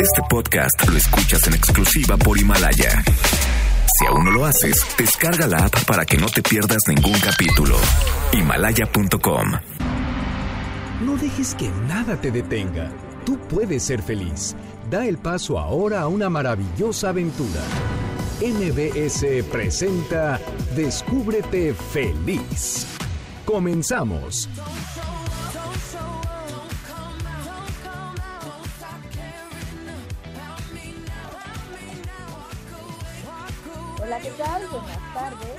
Este podcast lo escuchas en exclusiva por Himalaya. Si aún no lo haces, descarga la app para que no te pierdas ningún capítulo. Himalaya.com. No dejes que nada te detenga. Tú puedes ser feliz. Da el paso ahora a una maravillosa aventura. MBS presenta Descúbrete feliz. Comenzamos. Buenas tardes.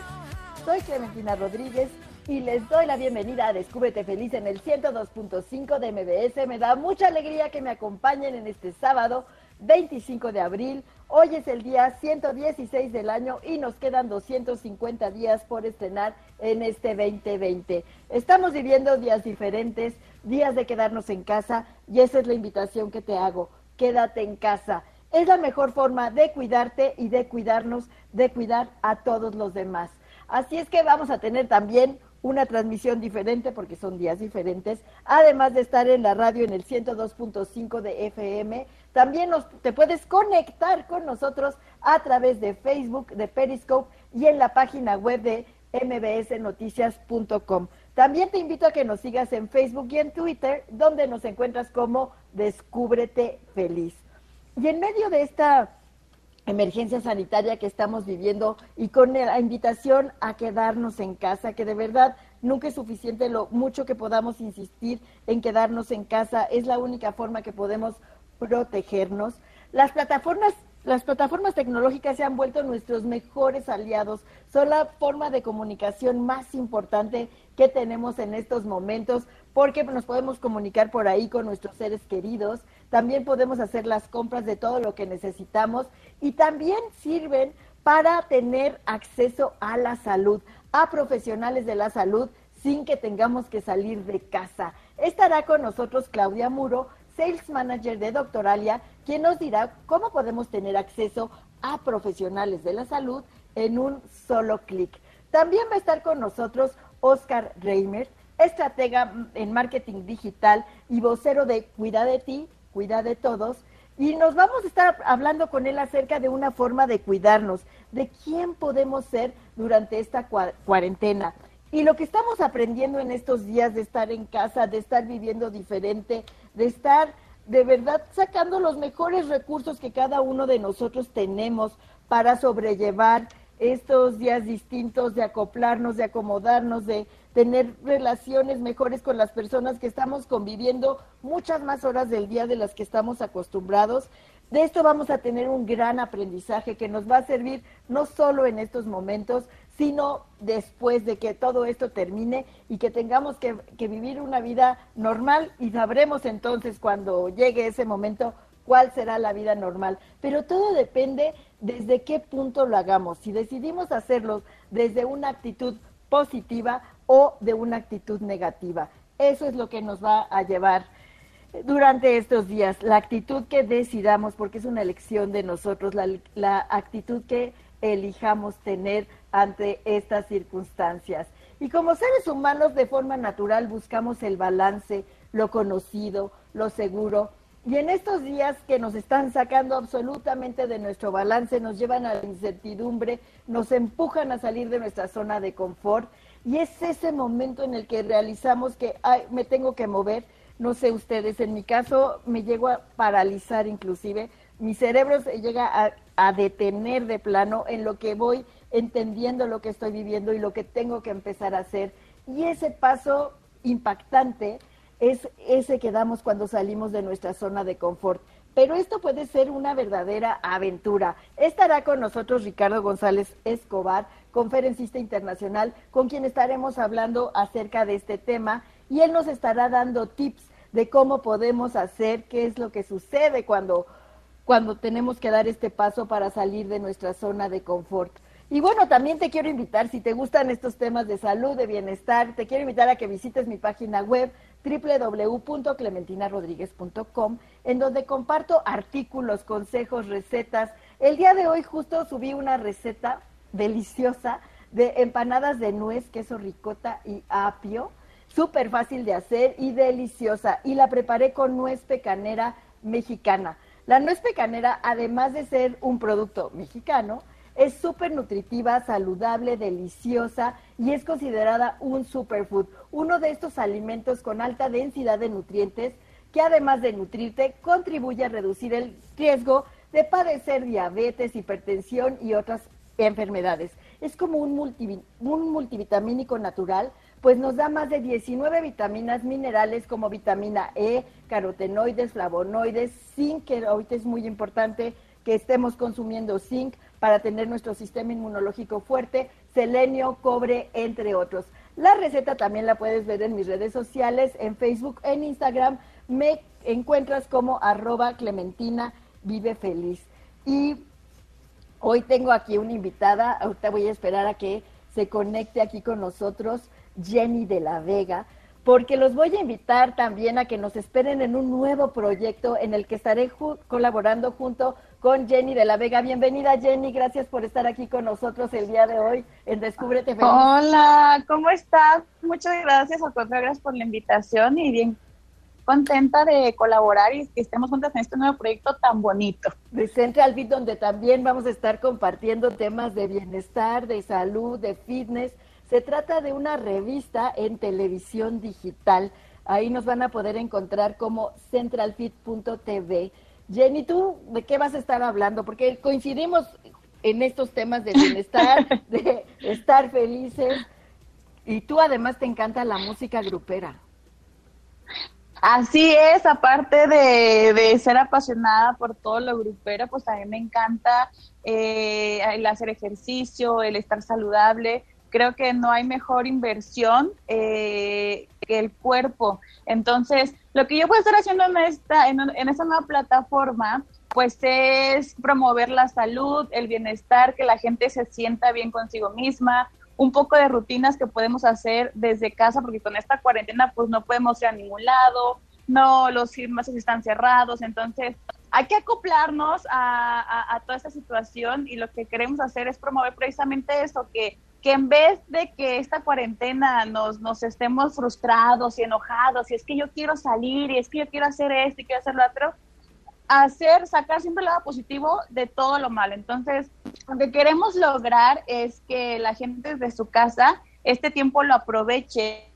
Soy Clementina Rodríguez y les doy la bienvenida a Descúbrete Feliz en el 102.5 de MBS. Me da mucha alegría que me acompañen en este sábado 25 de abril. Hoy es el día 116 del año y nos quedan 250 días por estrenar en este 2020. Estamos viviendo días diferentes, días de quedarnos en casa y esa es la invitación que te hago. Quédate en casa. Es la mejor forma de cuidarte y de cuidarnos, de cuidar a todos los demás. Así es que vamos a tener también una transmisión diferente porque son días diferentes, además de estar en la radio en el 102.5 de FM. También te puedes conectar con nosotros a través de Facebook, de Periscope y en la página web de mbsnoticias.com. También te invito a que nos sigas en Facebook y en Twitter, donde nos encuentras como Descúbrete Feliz. Y en medio de esta emergencia sanitaria que estamos viviendo y con la invitación a quedarnos en casa, que de verdad nunca es suficiente lo mucho que podamos insistir en quedarnos en casa, es la única forma que podemos protegernos. Las plataformas las plataformas tecnológicas se han vuelto nuestros mejores aliados, son la forma de comunicación más importante que tenemos en estos momentos, porque nos podemos comunicar por ahí con nuestros seres queridos, también podemos hacer las compras de todo lo que necesitamos y también sirven para tener acceso a la salud, a profesionales de la salud sin que tengamos que salir de casa. Estará con nosotros Claudia Muro, Sales Manager de Doctoralia, quien nos dirá cómo podemos tener acceso a profesionales de la salud en un solo clic. También va a estar con nosotros Oscar Reimer, estratega en marketing digital y vocero de Cuida de ti, Cuida de todos. Y nos vamos a estar hablando con él acerca de una forma de cuidarnos, de quién podemos ser durante esta cuarentena. Y lo que estamos aprendiendo en estos días de estar en casa, de estar viviendo diferente, de estar de verdad sacando los mejores recursos que cada uno de nosotros tenemos para sobrellevar estos días distintos, de acoplarnos, de acomodarnos, de tener relaciones mejores con las personas que estamos conviviendo muchas más horas del día de las que estamos acostumbrados. De esto vamos a tener un gran aprendizaje que nos va a servir no solo en estos momentos, sino después de que todo esto termine y que tengamos que, que, vivir una vida normal y sabremos entonces cuando llegue ese momento cuál será la vida normal. Pero todo depende desde qué punto lo hagamos. Si decidimos hacerlo desde una actitud positiva o de una actitud negativa. Eso es lo que nos va a llevar durante estos días, la actitud que decidamos, porque es una elección de nosotros, la, actitud que elijamos tener ante estas circunstancias. Y como seres humanos de forma natural buscamos el balance, lo conocido, lo seguro. Y en estos días que nos están sacando absolutamente de nuestro balance, nos llevan a la incertidumbre, nos empujan a salir de nuestra zona de confort. Y es ese momento en el que realizamos que ay, me tengo que mover. No sé ustedes, en mi caso me llego a paralizar inclusive. Mi cerebro se llega a, a detener de plano en lo que voy entendiendo lo que estoy viviendo y lo que tengo que empezar a hacer. Y ese paso impactante es ese que damos cuando salimos de nuestra zona de confort. Pero esto puede ser una verdadera aventura. Estará con nosotros Ricardo González Escobar, conferencista internacional, con quien estaremos hablando acerca de este tema y él nos estará dando tips de cómo podemos hacer, qué es lo que sucede cuando, cuando tenemos que dar este paso para salir de nuestra zona de confort. Y bueno, también te quiero invitar, si te gustan estos temas de salud, de bienestar, te quiero invitar a que visites mi página web www.clementinarodríguez.com, en donde comparto artículos, consejos, recetas. El día de hoy justo subí una receta deliciosa de empanadas de nuez, queso ricota y apio, súper fácil de hacer y deliciosa. Y la preparé con nuez pecanera mexicana. La nuez pecanera, además de ser un producto mexicano, es súper nutritiva, saludable, deliciosa y es considerada un superfood, uno de estos alimentos con alta densidad de nutrientes que además de nutrirte, contribuye a reducir el riesgo de padecer diabetes, hipertensión y otras enfermedades. Es como un, multivitamínico natural, pues nos da más de 19 vitaminas minerales como vitamina E, carotenoides, flavonoides, zinc, que ahorita es muy importante que estemos consumiendo zinc para tener nuestro sistema inmunológico fuerte, selenio, cobre, entre otros. La receta también la puedes ver en mis redes sociales, en Facebook, en Instagram. Me encuentras como arroba Clementina Vive Feliz. Y hoy tengo aquí una invitada, ahorita voy a esperar a que se conecte aquí con nosotros, Jenny de la Vega, porque los voy a invitar también a que nos esperen en un nuevo proyecto en el que estaré colaborando junto con Jenny de la Vega. Bienvenida Jenny, gracias por estar aquí con nosotros el día de hoy en Descúbrete Feliz. Hola, ¿cómo estás? Muchas gracias, a gracias por la invitación y bien contenta de colaborar y que estemos juntas en este nuevo proyecto tan bonito. De Central Fit, donde también vamos a estar compartiendo temas de bienestar, de salud, de fitness. Se trata de una revista en televisión digital. Ahí nos van a poder encontrar como centralfit.tv. Jenny, ¿tú de qué vas a estar hablando? Porque coincidimos en estos temas de bienestar, de estar felices. Y tú además te encanta la música grupera. Así es, aparte de, ser apasionada por todo lo grupero, pues a mí me encanta eh, el hacer ejercicio, el estar saludable. Creo que no hay mejor inversión eh, que el cuerpo. Entonces, lo que yo puedo estar haciendo en esta, en, en esta nueva plataforma, pues es promover la salud, el bienestar, que la gente se sienta bien consigo misma, un poco de rutinas que podemos hacer desde casa, porque con esta cuarentena pues no podemos ir a ningún lado, no, los gimnasios están cerrados, entonces hay que acoplarnos a, a, toda esta situación y lo que queremos hacer es promover precisamente eso, que, que en vez de que esta cuarentena nos, nos estemos frustrados y enojados, y es que yo quiero salir, y es que yo quiero hacer esto y quiero hacer lo otro, hacer, sacar siempre el lado positivo de todo lo malo. Entonces, lo que queremos lograr es que la gente de su casa este tiempo lo aproveche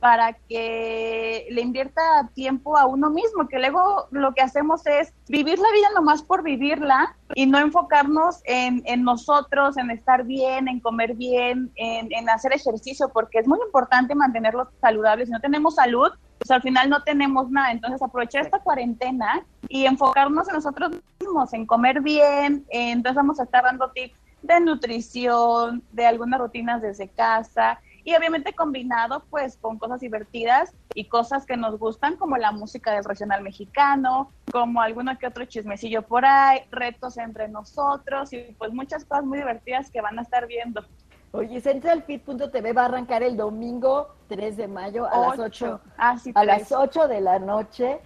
para que le invierta tiempo a uno mismo, que luego lo que hacemos es vivir la vida nomás por vivirla y no enfocarnos en, en nosotros, en estar bien, en comer bien, en, hacer ejercicio, porque es muy importante mantenerlos saludables. Si no tenemos salud, pues al final no tenemos nada. Entonces aprovechar esta cuarentena y enfocarnos en nosotros mismos, en comer bien. Entonces vamos a estar dando tips de nutrición, de algunas rutinas desde casa y obviamente combinado pues con cosas divertidas y cosas que nos gustan como la música del regional mexicano, como alguno que otro chismecillo por ahí, retos entre nosotros y pues muchas cosas muy divertidas que van a estar viendo. Oye, centralfit.tv va a arrancar el domingo 3 de mayo a las 8, ah, a las 8 de la noche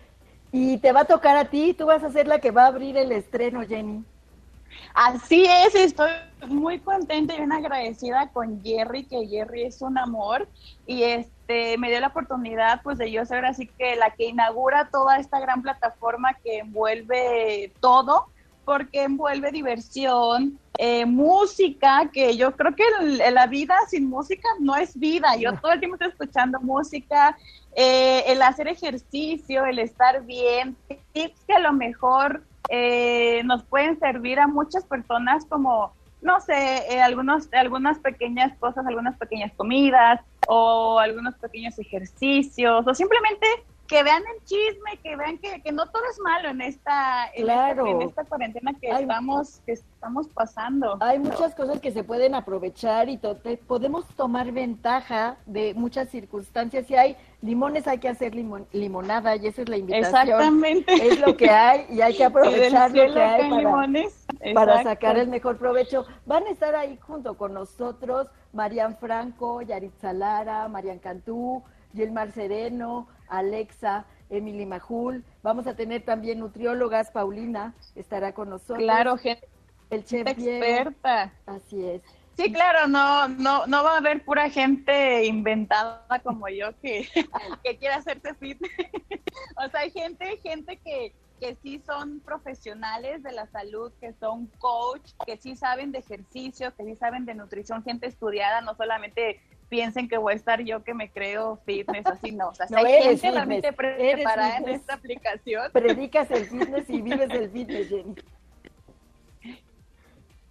y te va a tocar a ti, tú vas a ser la que va a abrir el estreno, Jenny. Así es, estoy muy contenta y bien agradecida con Jerry, que Jerry es un amor y este me dio la oportunidad pues de yo ser así que la que inaugura toda esta gran plataforma que envuelve todo porque envuelve diversión, eh, música, que yo creo que la vida sin música no es vida. Yo todo el tiempo estoy escuchando música, eh, el hacer ejercicio, el estar bien, tips que a lo mejor eh, nos pueden servir a muchas personas como, no sé, algunos, algunas pequeñas cosas, algunas pequeñas comidas o algunos pequeños ejercicios o simplemente que vean el chisme, que vean que, que no todo es malo en esta, en, esta, cuarentena que estamos, que estamos pasando. Hay muchas cosas que se pueden aprovechar y podemos tomar ventaja de muchas circunstancias. Si hay limones, hay que hacer limonada y esa es la invitación. Exactamente. Es lo que hay y hay que aprovechar lo que hay para, para sacar el mejor provecho. Van a estar ahí junto con nosotros Marian Franco, Yaritza Lara, Marian Cantú, Yelmar Sereno, Alexa, Emily Majul. Vamos a tener también nutriólogas, Paulina estará con nosotros. Claro, gente el chef experta. Así es. Sí, claro, no, no, no va a haber pura gente inventada como yo que, que quiera hacerse fit. o sea, hay gente, gente que, que sí son profesionales de la salud, que son coach, que sí saben de ejercicio, que sí saben de nutrición, gente estudiada, no solamente piensen que voy a estar yo que me creo fitness, así no. O sea, hay gente realmente preparada en esta aplicación. Predicas el fitness y vives el fitness, Jenny.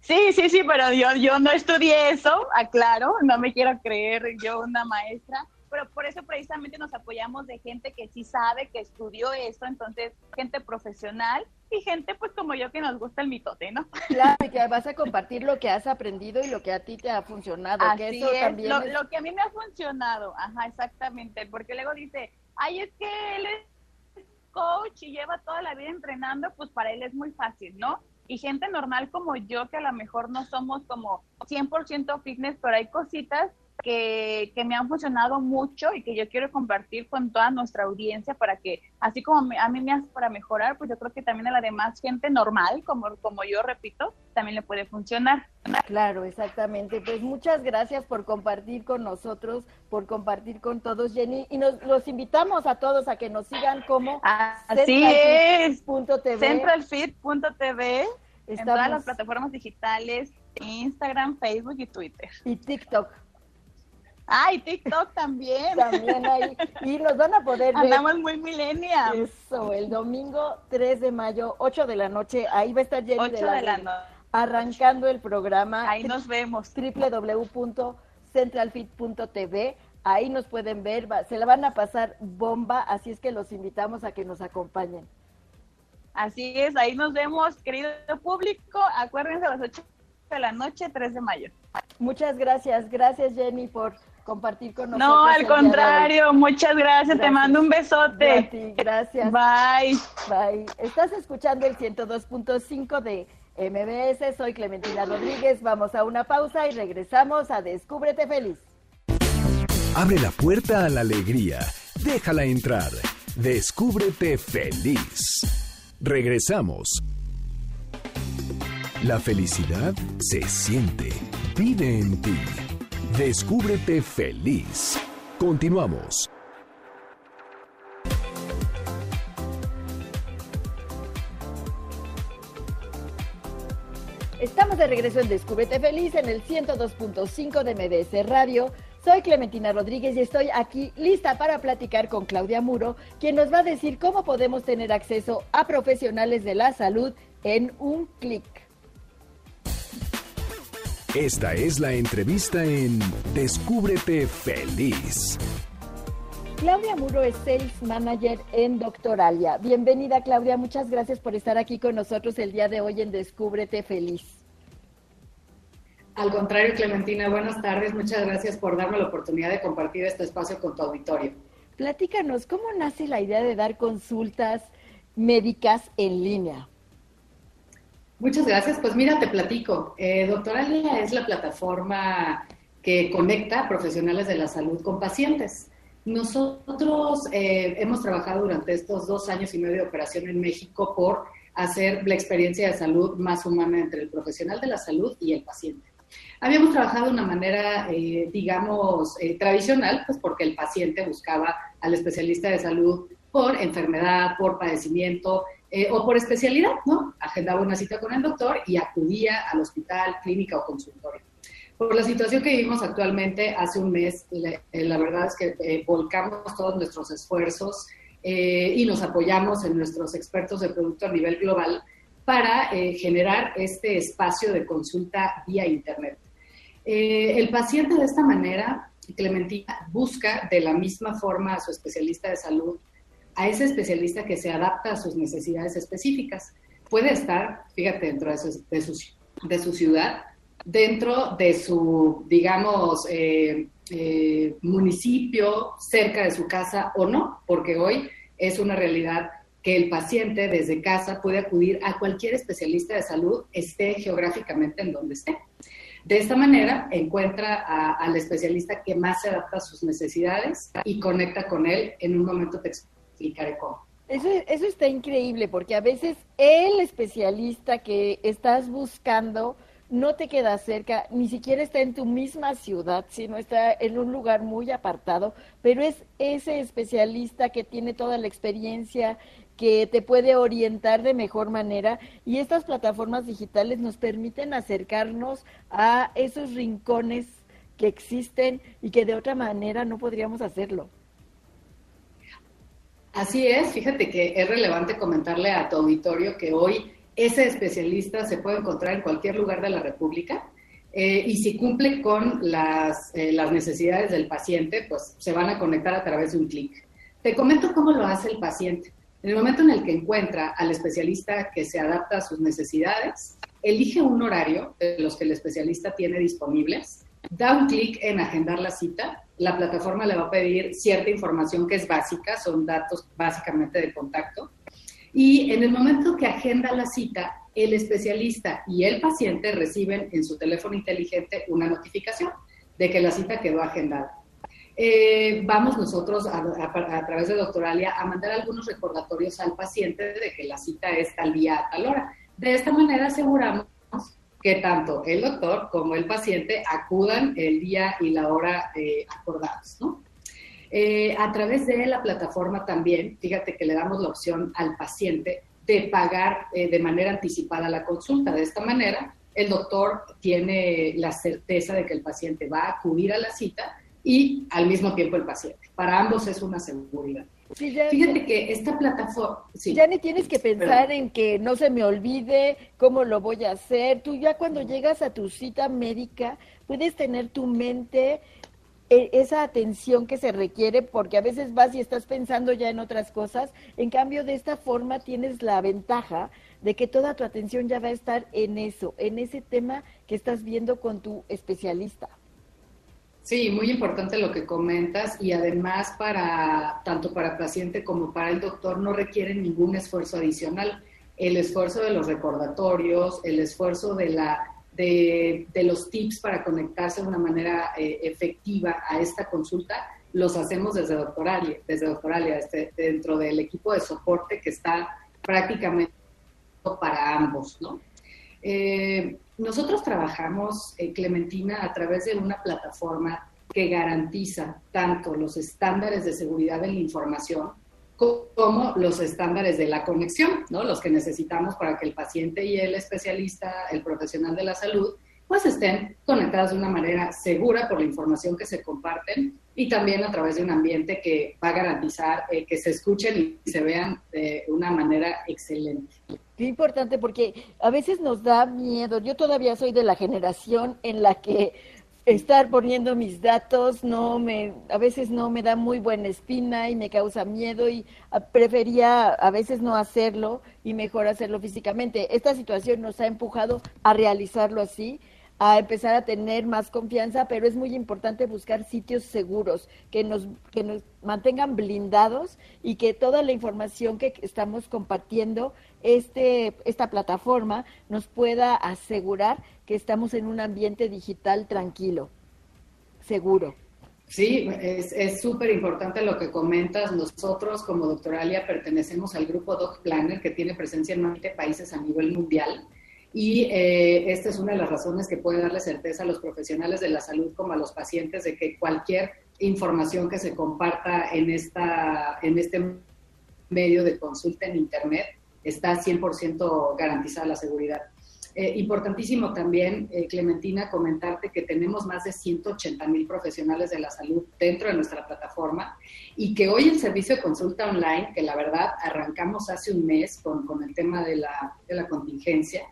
Sí, sí, sí, pero yo, yo no estudié eso, aclaro, no me quiero creer yo una maestra, pero por eso precisamente nos apoyamos de gente que sí sabe, que estudió eso, entonces gente profesional y gente pues como yo que nos gusta el mitote, ¿no? Claro, que vas a compartir lo que has aprendido y lo que a ti te ha funcionado. Así que eso es. También lo, lo que a mí me ha funcionado, ajá, exactamente, porque luego dice, ay, es que él es coach y lleva toda la vida entrenando, pues para él es muy fácil, ¿no? Y gente normal como yo, que a lo mejor no somos como 100% fitness, pero hay cositas que, que, me han funcionado mucho y que yo quiero compartir con toda nuestra audiencia para que, así como a mí me hace para mejorar, pues yo creo que también a la demás gente normal, como, como yo repito, también le puede funcionar. Claro, exactamente. Pues muchas gracias por compartir con nosotros, por compartir con todos, Jenny, y nos los invitamos a todos a que nos sigan como Así es. Centralfit.tv en todas las plataformas digitales, Instagram, Facebook y Twitter. Y TikTok. Ay, TikTok también. También ahí. Y nos van a poder ver. Andamos muy millennial. Eso, el domingo 3 de mayo, 8 de la noche. Ahí va a estar Jenny 8 de la, noche. Arrancando el programa. Ahí nos vemos. www.centralfit.tv. Ahí nos pueden ver. Se la van a pasar bomba. Así es que los invitamos a que nos acompañen. Así es, ahí nos vemos, querido público. Acuérdense a las 8 de la noche, 3 de mayo. Muchas gracias, gracias Jenny por compartir con nosotros. No, al contrario, muchas gracias. te mando un besote. gracias. Bye. Bye. Estás escuchando el 102.5 de MBS, soy Clementina Rodríguez, vamos a una pausa y regresamos a Descúbrete Feliz. Abre la puerta a la alegría, déjala entrar, descúbrete feliz. Regresamos. La felicidad se siente, vive en ti. Descúbrete feliz. Continuamos. Estamos de regreso en Descúbrete Feliz en el 102.5 de MDS Radio. Soy Clementina Rodríguez y estoy aquí lista para platicar con Claudia Muro, quien nos va a decir cómo podemos tener acceso a profesionales de la salud en un clic. Esta es la entrevista en Descúbrete Feliz. Claudia Muro es Sales Manager en Doctoralia. Bienvenida Claudia, muchas gracias por estar aquí con nosotros el día de hoy en Descúbrete Feliz. Al contrario, Clementina, buenas tardes. Muchas gracias por darme la oportunidad de compartir este espacio con tu auditorio. Platícanos, ¿cómo nace la idea de dar consultas médicas en línea? Muchas gracias. Pues mira, te platico. Eh, Doctoralia es la plataforma que conecta profesionales de la salud con pacientes. Nosotros eh, hemos trabajado durante estos dos años y medio de operación en México por hacer la experiencia de salud más humana entre el profesional de la salud y el paciente. Habíamos trabajado de una manera, eh, digamos, tradicional, pues porque el paciente buscaba al especialista de salud por enfermedad, por padecimiento, eh, o por especialidad, ¿no? Agendaba una cita con el doctor y acudía al hospital, clínica o consultorio. Por la situación que vivimos actualmente, hace un mes, la, eh, verdad es que eh, volcamos todos nuestros esfuerzos y nos apoyamos en nuestros expertos de producto a nivel global para generar este espacio de consulta vía Internet. el paciente de esta manera, Clementina, busca de la misma forma a su especialista de salud a ese especialista que se adapta a sus necesidades específicas. Puede estar, fíjate, dentro de su, ciudad, dentro de su, digamos, eh, eh, municipio, cerca de su casa o no, porque hoy es una realidad que el paciente desde casa puede acudir a cualquier especialista de salud, esté geográficamente en donde esté. De esta manera encuentra al especialista que más se adapta a sus necesidades y conecta con él en un momento eso, eso está increíble porque a veces el especialista que estás buscando no te queda cerca, ni siquiera está en tu misma ciudad, sino está en un lugar muy apartado, pero es ese especialista que tiene toda la experiencia, que te puede orientar de mejor manera y estas plataformas digitales nos permiten acercarnos a esos rincones que existen y que de otra manera no podríamos hacerlo. Así es, fíjate que es relevante comentarle a tu auditorio que hoy ese especialista se puede encontrar en cualquier lugar de la República eh, y si cumple con las, eh, las necesidades del paciente, pues se van a conectar a través de un clic. Te comento cómo lo hace el paciente. En el momento en el que encuentra al especialista que se adapta a sus necesidades, elige un horario de los que el especialista tiene disponibles, da un clic en agendar la cita, la plataforma le va a pedir cierta información que es básica, son datos básicamente de contacto, y en el momento que agenda la cita, el especialista y el paciente reciben en su teléfono inteligente una notificación de que la cita quedó agendada. Eh, vamos nosotros a, través de Doctoralia a mandar algunos recordatorios al paciente de que la cita es tal día a tal hora. De esta manera aseguramos que tanto el doctor como el paciente acudan el día y la hora eh, acordados, ¿no? Eh, a través de la plataforma también, fíjate que le damos la opción al paciente de pagar eh, de manera anticipada la consulta. De esta manera, el doctor tiene la certeza de que el paciente va a acudir a la cita y al mismo tiempo el paciente. Para ambos es una seguridad. Fíjate que esta plataforma... ya ni tienes que pensar en que no se me olvide cómo lo voy a hacer. Tú ya cuando llegas a tu cita médica puedes tener tu mente e, esa atención que se requiere, porque a veces vas y estás pensando ya en otras cosas, en cambio de esta forma tienes la ventaja de que toda tu atención ya va a estar en eso, en ese tema que estás viendo con tu especialista. Sí, muy importante lo que comentas y además para tanto para el paciente como para el doctor no requiere ningún esfuerzo adicional. El esfuerzo de los recordatorios, el esfuerzo de la de, los tips para conectarse de una manera eh, efectiva a esta consulta, los hacemos desde Doctoralia, desde Doctoralia, este, dentro del equipo de soporte que está prácticamente para ambos, ¿no? Eh, nosotros trabajamos, eh, Clementina, a través de una plataforma que garantiza tanto los estándares de seguridad de la información como los estándares de la conexión, ¿no? Los que necesitamos para que el paciente y el especialista, el profesional de la salud, pues estén conectados de una manera segura por la información que se comparten y también a través de un ambiente que va a garantizar eh, que se escuchen y se vean de una manera excelente. Qué importante porque a veces nos da miedo. Yo todavía soy de la generación en la que estar poniendo mis datos no me a veces no me da muy buena espina y me causa miedo y prefería a veces no hacerlo y mejor hacerlo físicamente. Esta situación nos ha empujado a realizarlo así, a empezar a tener más confianza, pero es muy importante buscar sitios seguros que nos que nos mantengan blindados y que toda la información que estamos compartiendo este esta plataforma nos pueda asegurar que estamos en un ambiente digital tranquilo, seguro. Sí, es súper importante lo que comentas. Nosotros como Doctoralia pertenecemos al grupo Doc Planner que tiene presencia en 20 países a nivel mundial y eh, esta es una de las razones que puede darle certeza a los profesionales de la salud como a los pacientes de que cualquier información que se comparta en, esta, en este medio de consulta en Internet está 100% garantizada la seguridad. Eh, importantísimo también, eh, Clementina, comentarte que tenemos más de 180 mil profesionales de la salud dentro de nuestra plataforma y que hoy el servicio de consulta online, que la verdad arrancamos hace un mes con, con el tema de la, de la contingencia,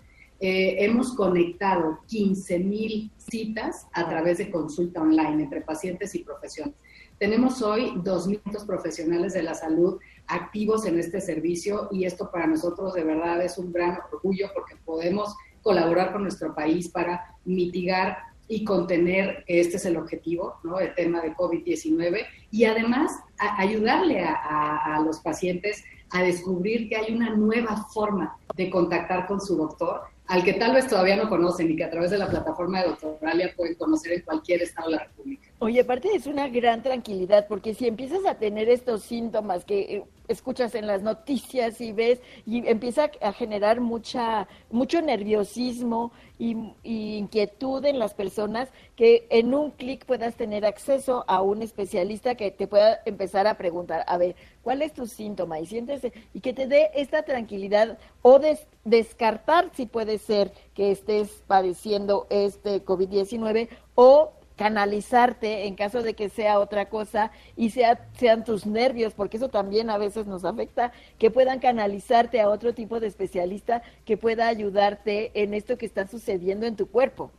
eh, hemos conectado 15 mil citas a través de consulta online entre pacientes y profesionales. Tenemos hoy 2.000 profesionales de la salud activos en este servicio y esto para nosotros de verdad es un gran orgullo porque podemos colaborar con nuestro país para mitigar y contener, este es el objetivo, ¿no? El tema de COVID-19 y además ayudarle a, a, los pacientes a descubrir que hay una nueva forma de contactar con su doctor, al que tal vez todavía no conocen y que a través de la plataforma de Doctoralia pueden conocer en cualquier estado de la República. Oye, aparte es una gran tranquilidad, porque si empiezas a tener estos síntomas que eh, escuchas en las noticias y ves, y empieza a generar mucha, mucho nerviosismo y, inquietud en las personas, que en un clic puedas tener acceso a un especialista que te pueda empezar a preguntar, a ver, ¿cuál es tu síntoma? Y siéntese, y que te dé esta tranquilidad o descartar si puede ser que estés padeciendo este COVID-19 o canalizarte en caso de que sea otra cosa y sea, sean tus nervios, porque eso también a veces nos afecta, que puedan canalizarte a otro tipo de especialista que pueda ayudarte en esto que está sucediendo en tu cuerpo.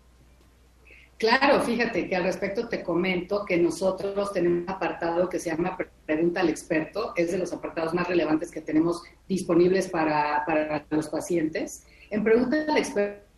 Claro, fíjate que al respecto te comento que nosotros tenemos un apartado que se llama Pregunta al experto, es de los apartados más relevantes que tenemos disponibles para, para los pacientes. En Pregunta al experto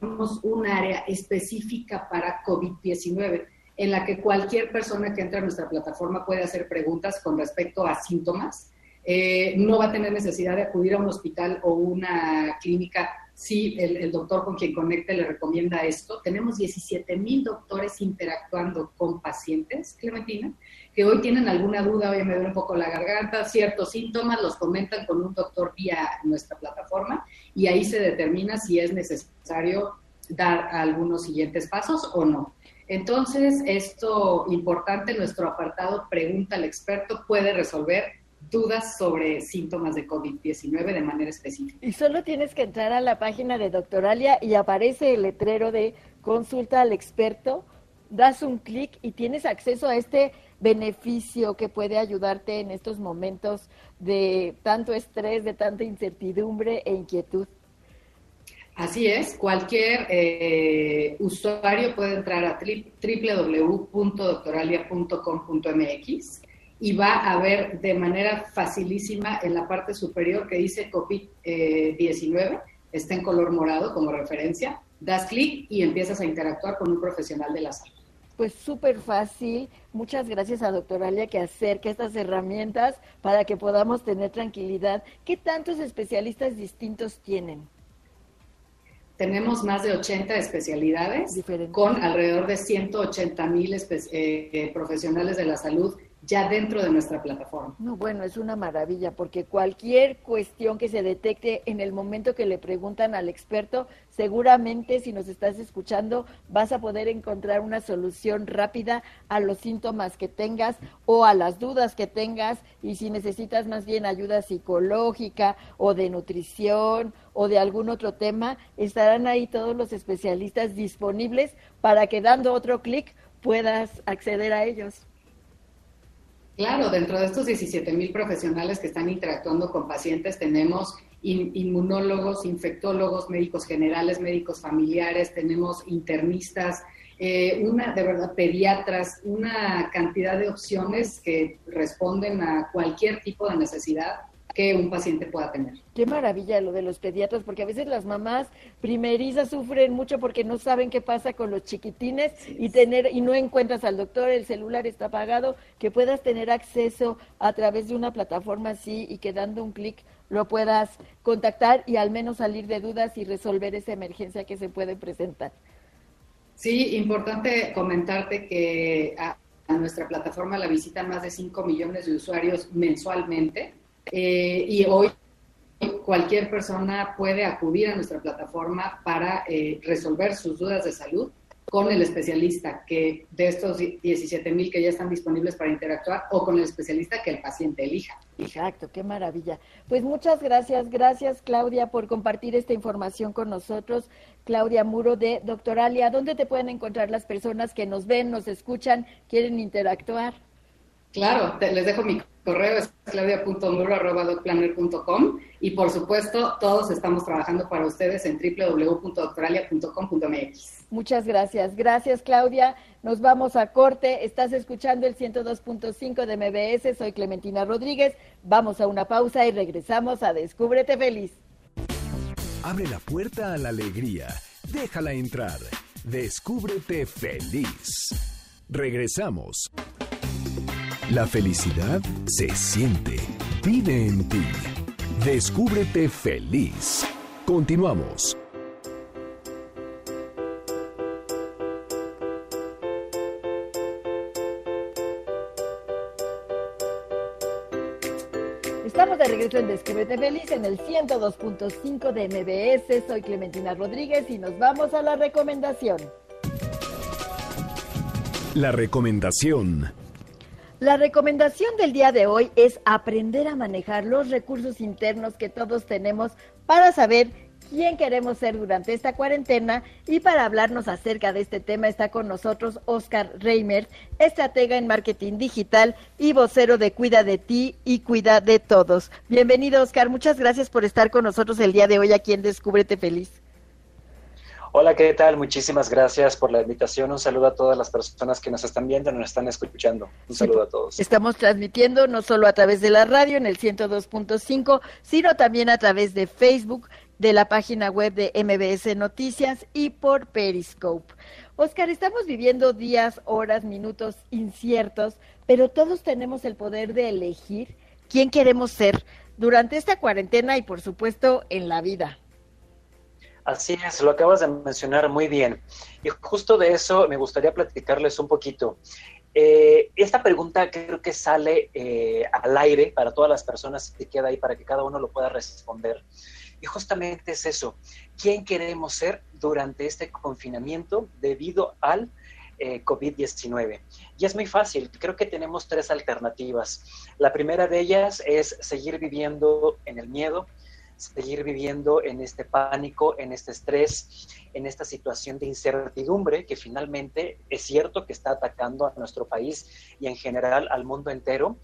tenemos un área específica para COVID-19 en la que cualquier persona que entra a nuestra plataforma puede hacer preguntas con respecto a síntomas. Eh, no va a tener necesidad de acudir a un hospital o una clínica si el, doctor con quien conecte le recomienda esto. Tenemos 17 mil doctores interactuando con pacientes, Clementina, que hoy tienen alguna duda, hoy me duele un poco la garganta, ciertos síntomas, los comentan con un doctor vía nuestra plataforma y ahí se determina si es necesario dar algunos siguientes pasos o no. Entonces, esto importante, nuestro apartado Pregunta al experto puede resolver dudas sobre síntomas de COVID-19 de manera específica. Y solo tienes que entrar a la página de Doctoralia y aparece el letrero de consulta al experto, das un clic y tienes acceso a este beneficio que puede ayudarte en estos momentos de tanto estrés, de tanta incertidumbre e inquietud. Así es, cualquier eh, usuario puede entrar a www.doctoralia.com.mx y va a ver de manera facilísima en la parte superior que dice COVID-19, está en color morado como referencia, das clic y empiezas a interactuar con un profesional de la salud. Pues súper fácil. Muchas gracias a Doctoralia que acerca estas herramientas para que podamos tener tranquilidad. ¿Qué tantos especialistas distintos tienen? Tenemos más de 80 especialidades con alrededor de 180 mil eh, profesionales de la salud ya dentro de nuestra plataforma. No, bueno, es una maravilla porque cualquier cuestión que se detecte en el momento que le preguntan al experto, seguramente si nos estás escuchando vas a poder encontrar una solución rápida a los síntomas que tengas o a las dudas que tengas y si necesitas más bien ayuda psicológica o de nutrición o de algún otro tema, estarán ahí todos los especialistas disponibles para que dando otro clic puedas acceder a ellos. Claro, dentro de estos 17 mil profesionales que están interactuando con pacientes tenemos inmunólogos, infectólogos, médicos generales, médicos familiares, tenemos internistas, eh, una, de verdad, pediatras, una cantidad de opciones que responden a cualquier tipo de necesidad que un paciente pueda tener. Qué maravilla lo de los pediatras, porque a veces las mamás primerizas sufren mucho porque no saben qué pasa con los chiquitines y tener y no encuentras al doctor, el celular está apagado, que puedas tener acceso a través de una plataforma así y que dando un clic lo puedas contactar y al menos salir de dudas y resolver esa emergencia que se puede presentar. Sí, importante comentarte que a, a nuestra plataforma la visitan más de 5 millones de usuarios mensualmente eh, y hoy cualquier persona puede acudir a nuestra plataforma para eh, resolver sus dudas de salud con el especialista que de estos 17 mil que ya están disponibles para interactuar o con el especialista que el paciente elija. Exacto, qué maravilla. Pues muchas gracias, gracias Claudia por compartir esta información con nosotros. Claudia Muro de Doctoralia, ¿dónde te pueden encontrar las personas que nos ven, nos escuchan, quieren interactuar? Claro, les dejo mi correo, es claudia.muro.com y por supuesto todos estamos trabajando para ustedes en www.doctoralia.com.mx. Muchas gracias. Gracias Claudia. Nos vamos a corte. Estás escuchando el 102.5 de MBS. Soy Clementina Rodríguez. Vamos a una pausa y regresamos a Descúbrete Feliz. Abre la puerta a la alegría. Déjala entrar. Descúbrete feliz. Regresamos. La felicidad se siente, vive en ti. Descúbrete feliz. Continuamos. Estamos de regreso en Descúbrete Feliz en el 102.5 de MBS. Soy Clementina Rodríguez y nos vamos a la recomendación. La recomendación la recomendación del día de hoy es aprender a manejar los recursos internos que todos tenemos para saber quién queremos ser durante esta cuarentena y para hablarnos acerca de este tema está con nosotros Oscar Reimers, estratega en marketing digital y vocero de Cuida de ti y Cuida de todos. Bienvenido Oscar, muchas gracias por estar con nosotros el día de hoy aquí en Descúbrete Feliz. Hola, ¿qué tal? Muchísimas gracias por la invitación. Un saludo a todas las personas que nos están viendo y nos están escuchando. Un saludo a todos. Estamos transmitiendo no solo a través de la radio en el 102.5, sino también a través de Facebook, de la página web de MBS Noticias y por Periscope. Oscar, estamos viviendo días, horas, minutos inciertos, pero todos tenemos el poder de elegir quién queremos ser durante esta cuarentena y por supuesto en la vida. Así es, lo acabas de mencionar muy bien. Y justo de eso me gustaría platicarles un poquito. Eh, esta pregunta creo que sale eh, al aire para todas las personas que queda ahí, para que cada uno lo pueda responder. Y justamente es eso, ¿quién queremos ser durante este confinamiento debido al eh, COVID-19? Y es muy fácil, creo que tenemos tres alternativas. La primera de ellas es seguir viviendo en el miedo, seguir viviendo en este pánico, en este estrés, en esta situación de incertidumbre que finalmente es cierto que está atacando a nuestro país y en general al mundo entero.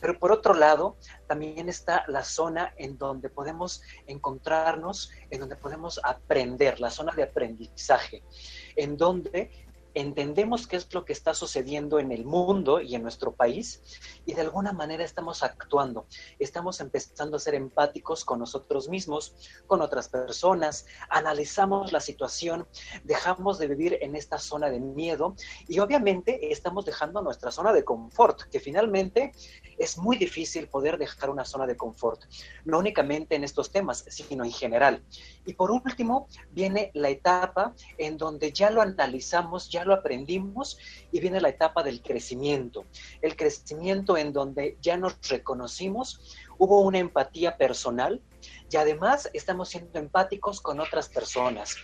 Pero por otro lado, también está la zona en donde podemos encontrarnos, en donde podemos aprender, la zona de aprendizaje, en donde entendemos qué es lo que está sucediendo en el mundo y en nuestro país y de alguna manera estamos actuando, estamos empezando a ser empáticos con nosotros mismos, con otras personas, analizamos la situación, dejamos de vivir en esta zona de miedo y obviamente estamos dejando nuestra zona de confort, que finalmente es muy difícil poder dejar una zona de confort, no únicamente en estos temas, sino en general. Y por último, viene la etapa en donde ya lo analizamos, ya lo aprendimos y viene la etapa del crecimiento. El crecimiento en donde ya nos reconocimos, hubo una empatía personal y además estamos siendo empáticos con otras personas.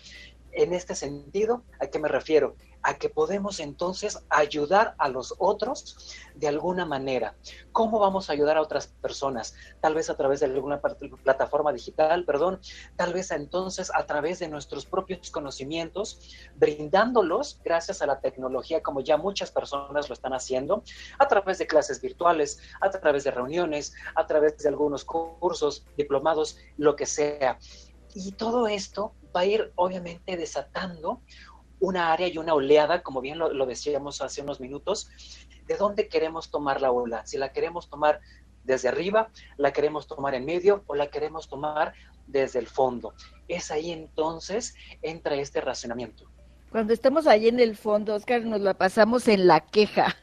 En este sentido, ¿a qué me refiero? a que podemos entonces ayudar a los otros de alguna manera. ¿Cómo vamos a ayudar a otras personas? Tal vez a través de alguna plataforma digital, perdón, tal vez entonces a través de nuestros propios conocimientos, brindándolos gracias a la tecnología, como ya muchas personas lo están haciendo, a través de clases virtuales, a través de reuniones, a través de algunos cursos, diplomados, lo que sea. Y todo esto va a ir obviamente desatando una área y una oleada, como bien lo, decíamos hace unos minutos, de dónde queremos tomar la ola. Si la queremos tomar desde arriba, la queremos tomar en medio o la queremos tomar desde el fondo. Es ahí entonces entra este racionamiento. Cuando estamos ahí en el fondo, Oscar, nos la pasamos en la queja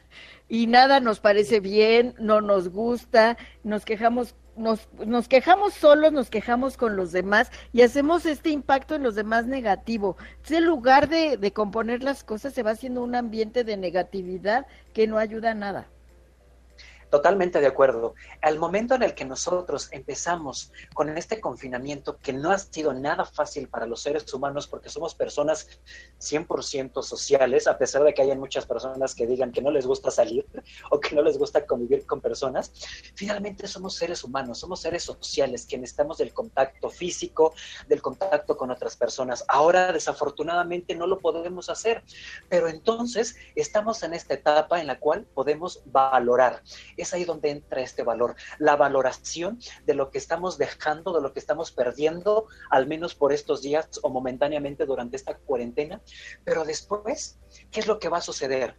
y nada nos parece bien, no nos gusta, nos quejamos nos, nos quejamos solos, nos quejamos con los demás y hacemos este impacto en los demás negativo. En lugar de, de componer las cosas, se va haciendo un ambiente de negatividad que no ayuda a nada. Totalmente de acuerdo. Al momento en el que nosotros empezamos con este confinamiento, que no ha sido nada fácil para los seres humanos porque somos personas 100% sociales, a pesar de que hayan muchas personas que digan que no les gusta salir o que no les gusta convivir con personas, finalmente somos seres humanos, somos seres sociales que necesitamos del contacto físico, del contacto con otras personas. Ahora, desafortunadamente, no lo podemos hacer, pero entonces estamos en esta etapa en la cual podemos valorar es ahí donde entra este valor, la valoración de lo que estamos dejando, de lo que estamos perdiendo, al menos por estos días o momentáneamente durante esta cuarentena, pero después, ¿qué es lo que va a suceder?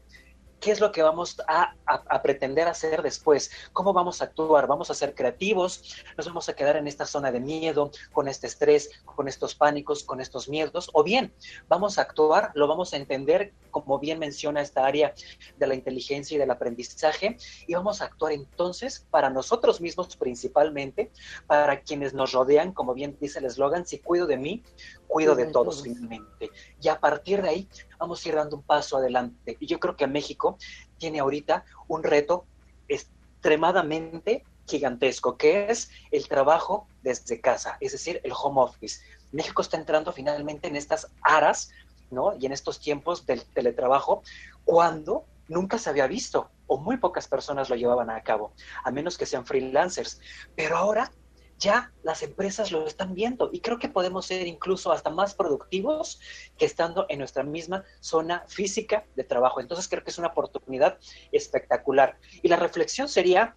¿Qué es lo que vamos a, pretender hacer después? ¿Cómo vamos a actuar? ¿Vamos a ser creativos? ¿Nos vamos a quedar en esta zona de miedo, con este estrés, con estos pánicos, con estos miedos? ¿O bien vamos a actuar, lo vamos a entender, como bien menciona esta área de la inteligencia y del aprendizaje, y vamos a actuar entonces para nosotros mismos principalmente, para quienes nos rodean, como bien dice el eslogan, si cuido de mí, cuido de todos finalmente. Y a partir de ahí vamos a ir dando un paso adelante. Y yo creo que México tiene ahorita un reto extremadamente gigantesco, que es el trabajo desde casa, es decir, el home office. México está entrando finalmente en estas aras, ¿no? Y en estos tiempos del teletrabajo, cuando nunca se había visto o muy pocas personas lo llevaban a cabo, a menos que sean freelancers. Pero ahora ya las empresas lo están viendo y creo que podemos ser incluso hasta más productivos que estando en nuestra misma zona física de trabajo. Entonces creo que es una oportunidad espectacular. Y la reflexión sería,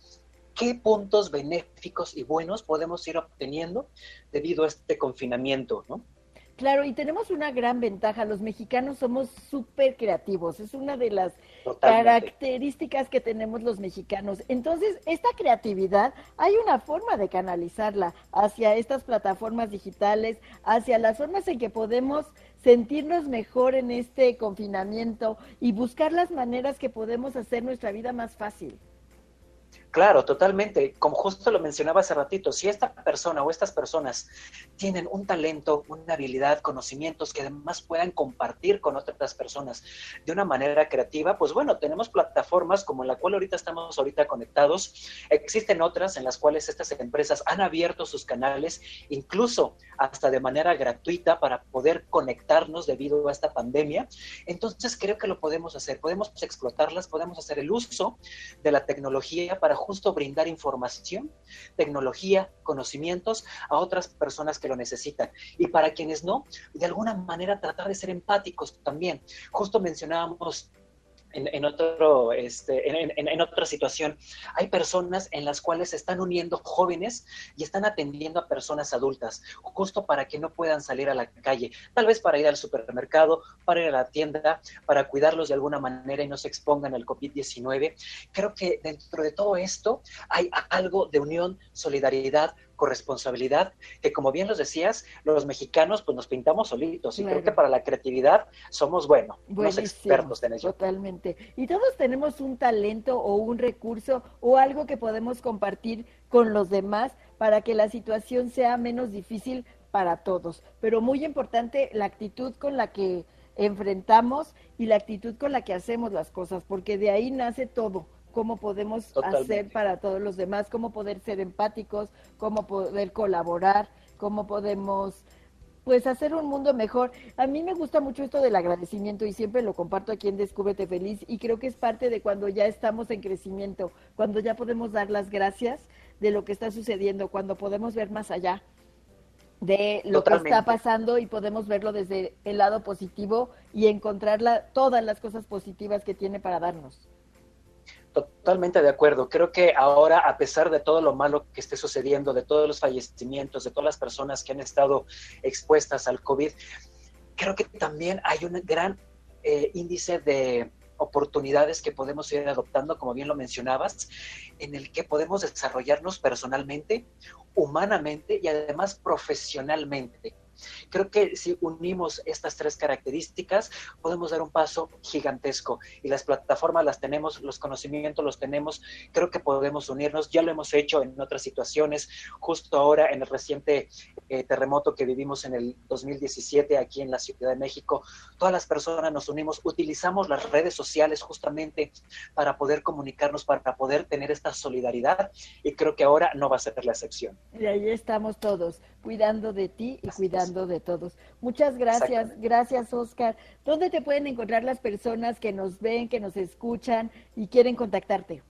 ¿qué puntos benéficos y buenos podemos ir obteniendo debido a este confinamiento? ¿no? Claro, y tenemos una gran ventaja. Los mexicanos somos súper creativos. Es una de las características que tenemos los mexicanos. Entonces, esta creatividad, hay una forma de canalizarla hacia estas plataformas digitales, hacia las formas en que podemos sentirnos mejor en este confinamiento y buscar las maneras que podemos hacer nuestra vida más fácil. Claro, totalmente. Como justo lo mencionaba hace ratito, si esta persona o estas personas tienen un talento, una habilidad, conocimientos que además puedan compartir con otras personas de una manera creativa, pues bueno, tenemos plataformas como la cual ahorita estamos ahorita conectados. Existen otras en las cuales estas empresas han abierto sus canales, incluso hasta de manera gratuita para poder conectarnos debido a esta pandemia. Entonces creo que lo podemos hacer, podemos explotarlas, podemos hacer el uso de la tecnología para justo brindar información, tecnología, conocimientos a otras personas que lo necesitan. Y para quienes no, de alguna manera tratar de ser empáticos también. Justo mencionábamos en, otro, este, en, otra situación, hay personas en las cuales se están uniendo jóvenes y están atendiendo a personas adultas, justo para que no puedan salir a la calle, tal vez para ir al supermercado, para ir a la tienda, para cuidarlos de alguna manera y no se expongan al COVID-19. Creo que dentro de todo esto hay algo de unión, solidaridad, corresponsabilidad, que como bien los decías, los mexicanos pues nos pintamos solitos y creo que para la creatividad somos, bueno, los expertos en ello. Totalmente. Y todos tenemos un talento o un recurso o algo que podemos compartir con los demás para que la situación sea menos difícil para todos. Pero muy importante la actitud con la que enfrentamos y la actitud con la que hacemos las cosas, porque de ahí nace todo cómo podemos hacer para todos los demás, cómo poder ser empáticos, cómo poder colaborar, cómo podemos pues hacer un mundo mejor. A mí me gusta mucho esto del agradecimiento y siempre lo comparto aquí en Descúbrete Feliz y creo que es parte de cuando ya estamos en crecimiento, cuando ya podemos dar las gracias de lo que está sucediendo, cuando podemos ver más allá de lo que está pasando y podemos verlo desde el lado positivo y encontrar todas las cosas positivas que tiene para darnos. Totalmente de acuerdo. Creo que ahora, a pesar de todo lo malo que esté sucediendo, de todos los fallecimientos, de todas las personas que han estado expuestas al COVID, creo que también hay un gran eh, índice de oportunidades que podemos ir adoptando, como bien lo mencionabas, en el que podemos desarrollarnos personalmente, humanamente y además profesionalmente. Creo que si unimos estas tres características, podemos dar un paso gigantesco. Y las plataformas las tenemos, los conocimientos los tenemos, creo que podemos unirnos, ya lo hemos hecho en otras situaciones, justo ahora en el reciente eh, terremoto que vivimos en el 2017 aquí en la Ciudad de México, todas las personas nos unimos, utilizamos las redes sociales justamente para poder comunicarnos, para poder tener esta solidaridad. Y creo que ahora no va a ser la excepción. Y ahí estamos todos, cuidando de ti y cuidando de todos. Muchas gracias, gracias Oscar. ¿Dónde te pueden encontrar las personas que nos ven, que nos escuchan y quieren contactarte?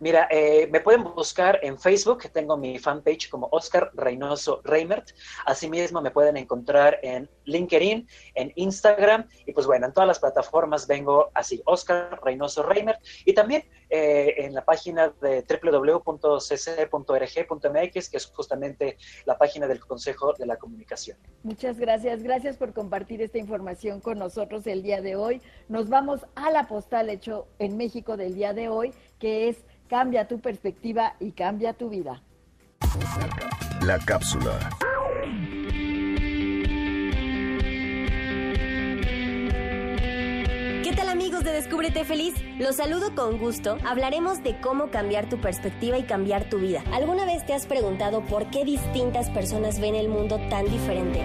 Mira, eh, me pueden buscar en Facebook, tengo mi fanpage como Oscar Reynoso Reimert. Asimismo, me pueden encontrar en LinkedIn, en Instagram y pues bueno, en todas las plataformas vengo así, Oscar Reynoso Reimert. Y también eh, en la página de www.cc.org.mx, que es justamente la página del Consejo de la Comunicación. Muchas gracias, gracias por compartir esta información con nosotros el día de hoy. Nos vamos a la postal hecho en México del día de hoy, que es Cambia tu perspectiva y cambia tu vida. La cápsula. De Descúbrete Feliz? Los saludo con gusto. Hablaremos de cómo cambiar tu perspectiva y cambiar tu vida. ¿Alguna vez te has preguntado por qué distintas personas ven el mundo tan diferente?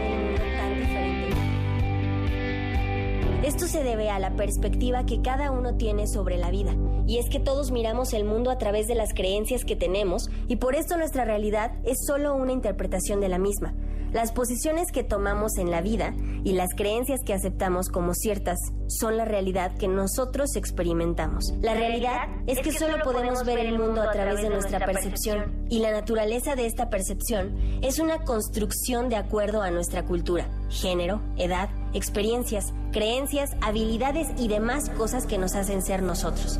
Esto se debe a la perspectiva que cada uno tiene sobre la vida, y es que todos miramos el mundo a través de las creencias que tenemos, y por esto nuestra realidad es solo una interpretación de la misma. Las posiciones que tomamos en la vida y las creencias que aceptamos como ciertas son la realidad que nosotros experimentamos. La realidad es que solo podemos ver el mundo a través de nuestra percepción y la naturaleza de esta percepción es una construcción de acuerdo a nuestra cultura, género, edad, experiencias, creencias, habilidades y demás cosas que nos hacen ser nosotros.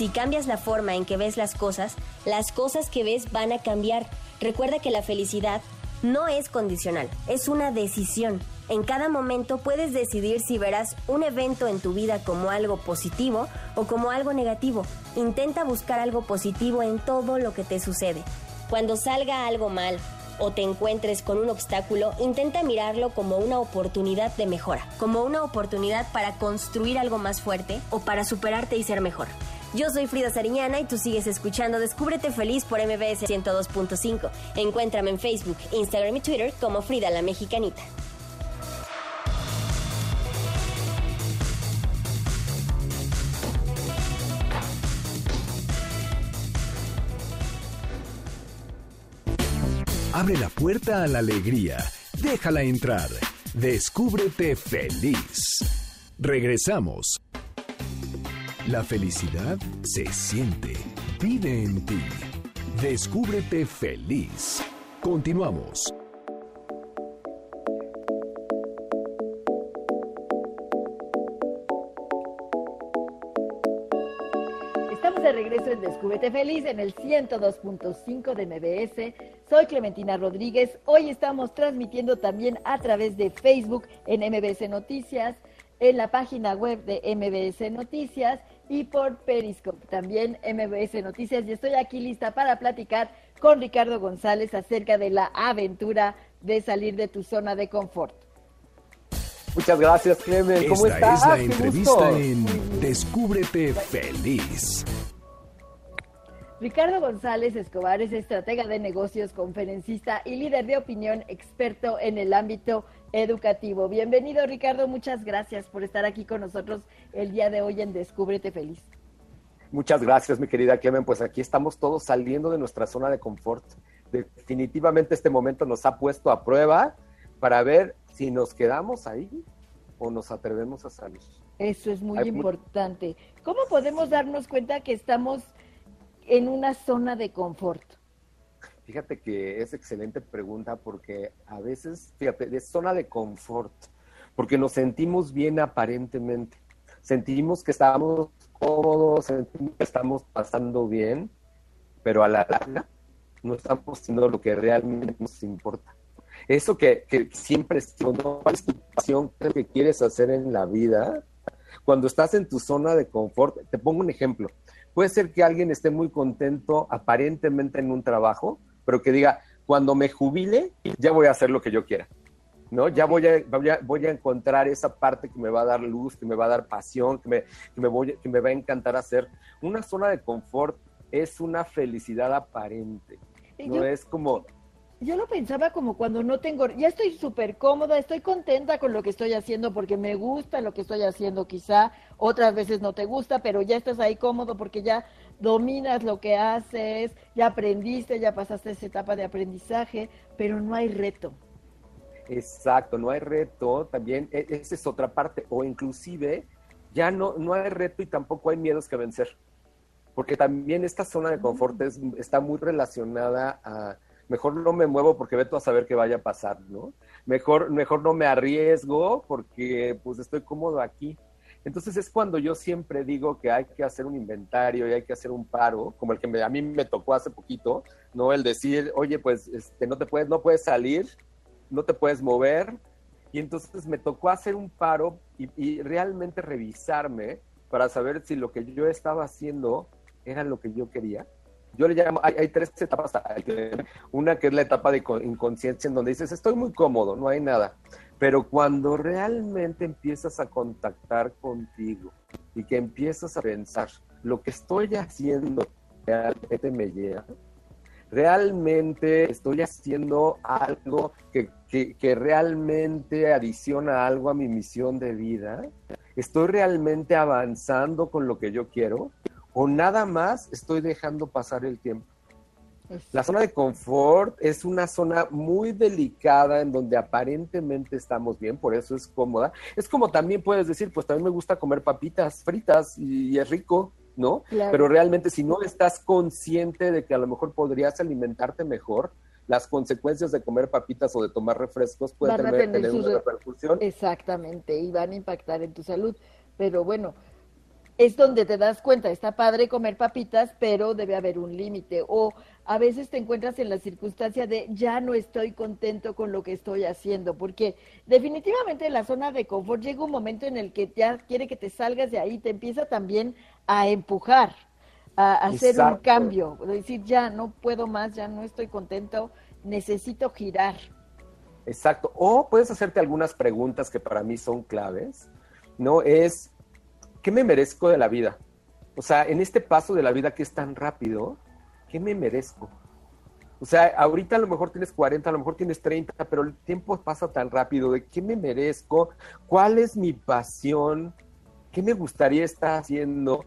Si cambias la forma en que ves las cosas, las cosas que ves van a cambiar. Recuerda que la felicidad no es condicional, es una decisión. En cada momento puedes decidir si verás un evento en tu vida como algo positivo o como algo negativo. Intenta buscar algo positivo en todo lo que te sucede. Cuando salga algo mal o te encuentres con un obstáculo, intenta mirarlo como una oportunidad de mejora, como una oportunidad para construir algo más fuerte o para superarte y ser mejor. Yo soy Frida Sariñana y tú sigues escuchando Descúbrete Feliz por MBS 102.5. Encuéntrame en Facebook, Instagram y Twitter como Frida la Mexicanita. Abre la puerta a la alegría. Déjala entrar. Descúbrete feliz. Regresamos. La felicidad se siente, vive en ti. Descúbrete feliz. Continuamos. Estamos de regreso en Descúbrete Feliz en el 102.5 de MBS. Soy Clementina Rodríguez. Hoy estamos transmitiendo también a través de Facebook en MBS Noticias, en la página web de MBS Noticias y por Periscope, también MBS Noticias. Y estoy aquí lista para platicar con Ricardo González acerca de la aventura de salir de tu zona de confort. Muchas gracias, Clemen. ¿Cómo Esta estás? es la entrevista gusto. en Descúbrete feliz. Ricardo González Escobar es estratega de negocios, conferencista y líder de opinión experto en el ámbito educativo. Bienvenido, Ricardo. Muchas gracias por estar aquí con nosotros el día de hoy en Descúbrete Feliz. Muchas gracias, mi querida Clemen. Pues aquí estamos todos saliendo de nuestra zona de confort. Definitivamente este momento nos ha puesto a prueba para ver si nos quedamos ahí o nos atrevemos a salir. Eso es muy Hay importante. ¿Cómo podemos darnos cuenta que estamos en una zona de confort? Fíjate que es excelente pregunta porque a veces, fíjate, de zona de confort, porque nos sentimos bien aparentemente, sentimos que estamos cómodos, sentimos que estamos pasando bien, pero a la larga no estamos haciendo lo que realmente nos importa. Eso que, siempre es. ¿cuál es tu pasión? ¿Qué es lo que quieres hacer en la vida? Cuando estás en tu zona de confort, te pongo un ejemplo. Puede ser que alguien esté muy contento aparentemente en un trabajo, pero que diga, cuando me jubile, ya voy a hacer lo que yo quiera. ¿no? Ya voy a, voy a, voy a encontrar esa parte que me va a dar luz, que me va a dar pasión, que me, que me, voy, que me va a encantar hacer. Una zona de confort es una felicidad aparente, no Yo- es como, Yo lo pensaba como cuando no tengo, ya estoy súper cómoda, estoy contenta con lo que estoy haciendo porque me gusta lo que estoy haciendo, quizá otras veces no te gusta, pero ya estás ahí cómodo porque ya dominas lo que haces, ya aprendiste, ya pasaste esa etapa de aprendizaje, pero no hay reto. Exacto, no hay reto, también e- esa es otra parte, o inclusive ya no, no hay reto y tampoco hay miedos que vencer, porque también esta zona de confort es- está muy relacionada a, mejor no me muevo porque veto a saber qué vaya a pasar, ¿no? Mejor, mejor no me arriesgo porque pues estoy cómodo aquí. Entonces es cuando yo siempre digo que hay que hacer un inventario y hay que hacer un paro, como el que me- a mí me tocó hace poquito, ¿no? El decir, oye, pues este, no te puedes, no puedes salir, no te puedes mover. Y entonces me tocó hacer un paro y, y realmente revisarme para saber si lo que yo estaba haciendo era lo que yo quería. Yo le llamo, hay, hay tres etapas. Una que es la etapa de co- inconsciencia en donde dices, estoy muy cómodo, no hay nada. Pero cuando realmente empiezas a contactar contigo y que empiezas a pensar, lo que estoy haciendo realmente me llena, realmente estoy haciendo algo que, que, realmente adiciona algo a mi misión de vida, estoy realmente avanzando con lo que yo quiero o nada más estoy dejando pasar el tiempo. La zona de confort es una zona muy delicada en donde aparentemente estamos bien, por eso es cómoda. Es como también puedes decir, pues también me gusta comer papitas fritas y, es rico, ¿no? Pero realmente si no estás consciente de que a lo mejor podrías alimentarte mejor, las consecuencias de comer papitas o de tomar refrescos pueden tener, una repercusión. Exactamente, y van a impactar en tu salud. Pero bueno, es donde te das cuenta, está padre comer papitas, pero debe haber un límite. O a veces te encuentras en la circunstancia de ya no estoy contento con lo que estoy haciendo, porque definitivamente la zona de confort llega un momento en el que ya quiere que te salgas de ahí, te empieza también a empujar, a, hacer un cambio, decir ya no puedo más, ya no estoy contento, necesito girar. Exacto. O puedes hacerte algunas preguntas que para mí son claves, ¿no? Es ¿qué me merezco de la vida? O sea, en este paso de la vida que es tan rápido, ¿qué me merezco? O sea, ahorita a lo mejor tienes 40, a lo mejor tienes 30, pero el tiempo pasa tan rápido. ¿De qué me merezco? ¿Cuál es mi pasión? ¿Qué me gustaría estar haciendo?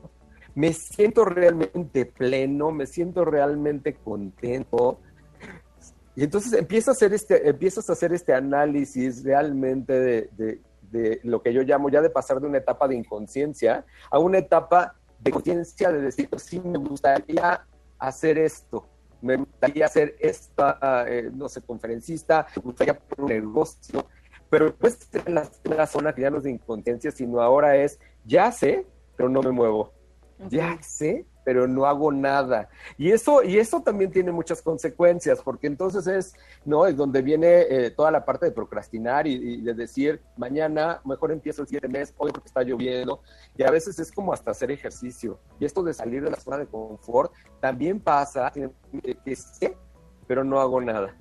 ¿Me siento realmente pleno? ¿Me siento realmente contento? Y entonces empiezas a hacer este, empiezas a hacer este análisis realmente de de lo que yo llamo ya de pasar de una etapa de inconsciencia a una etapa de conciencia de decir, sí, me gustaría hacer esto, me gustaría hacer esta, eh, no sé, conferencista, me gustaría poner un negocio, pero pues en la, la, zona que ya no es de inconsciencia, sino ahora es, ya sé, pero no me muevo. Ya sé, pero no hago nada. Y eso, y eso también tiene muchas consecuencias, porque entonces es, ¿no? Es donde viene eh, toda la parte de procrastinar y, de decir, mañana mejor empiezo el siguiente mes, hoy porque está lloviendo. Y a veces es como hasta hacer ejercicio. Y esto de salir de la zona de confort también pasa que sé, pero no hago nada.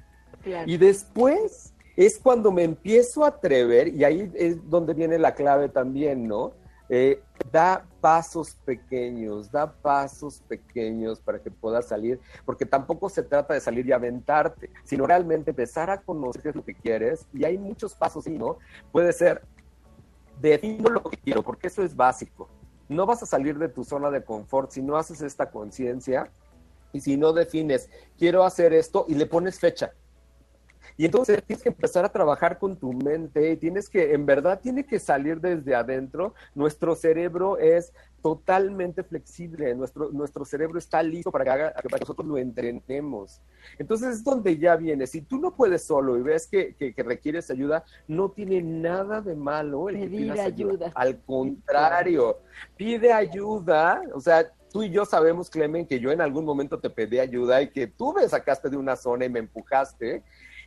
Y después es cuando me empiezo a atrever, y ahí es donde viene la clave también, ¿no? Eh, da pasos pequeños, da pasos pequeños para que puedas salir, porque tampoco se trata de salir y aventarte, sino realmente empezar a conocer lo que quieres, y hay muchos pasos, ¿no? Puede ser, defino lo que quiero, porque eso es básico. No vas a salir de tu zona de confort si no haces esta conciencia y si no defines, quiero hacer esto y le pones fecha. Y entonces tienes que empezar a trabajar con tu mente, tienes que, en verdad, tiene que salir desde adentro. Nuestro cerebro es totalmente flexible, nuestro, nuestro cerebro está listo para que, haga, para que nosotros lo entrenemos. Entonces es donde ya viene. Si tú no puedes solo y ves que, que, requieres ayuda, no tiene nada de malo el Pedir ayuda. Al contrario, pide ayuda. O sea, tú y yo sabemos, Clemen, que yo en algún momento te pedí ayuda y que tú me sacaste de una zona y me empujaste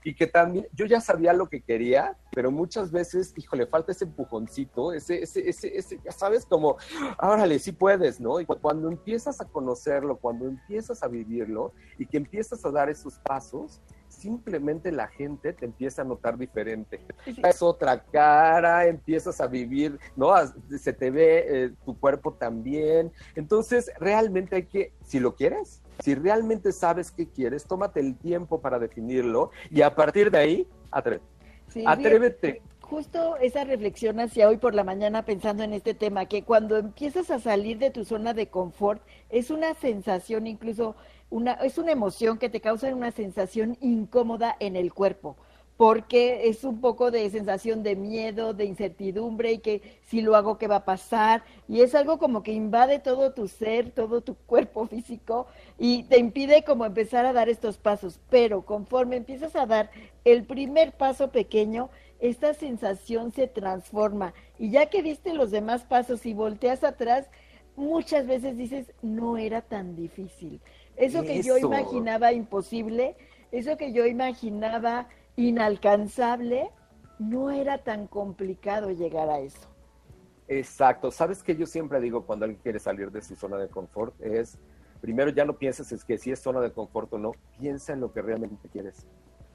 y que también yo ya sabía lo que quería, pero muchas veces, híjole, falta ese empujoncito, ese, ese, ese, ese ya sabes, como, órale, sí puedes, ¿no? Y cuando empiezas a conocerlo, cuando empiezas a vivirlo y que empiezas a dar esos pasos, simplemente la gente te empieza a notar diferente. Es otra cara, empiezas a vivir, ¿no? Se te ve eh, tu cuerpo también. Entonces, realmente hay que, si lo quieres, si realmente sabes qué quieres, tómate el tiempo para definirlo y a partir de ahí, atrévete. atrévete. Justo esa reflexión hacia hoy por la mañana pensando en este tema, que cuando empiezas a salir de tu zona de confort, es una sensación incluso, una, es una emoción que te causa una sensación incómoda en el cuerpo porque es un poco de sensación de miedo, de incertidumbre y que si lo hago, ¿qué va a pasar? Y es algo como que invade todo tu ser, todo tu cuerpo físico y te impide como empezar a dar estos pasos. Pero conforme empiezas a dar el primer paso pequeño, esta sensación se transforma y ya que diste los demás pasos y volteas atrás, muchas veces dices, no era tan difícil. Eso que yo imaginaba imposible, eso que yo imaginaba inalcanzable, no era tan complicado llegar a eso. Exacto. ¿Sabes que yo siempre digo cuando alguien quiere salir de su zona de confort? Es, primero ya no pienses es que si es zona de confort o no, piensa en lo que realmente quieres.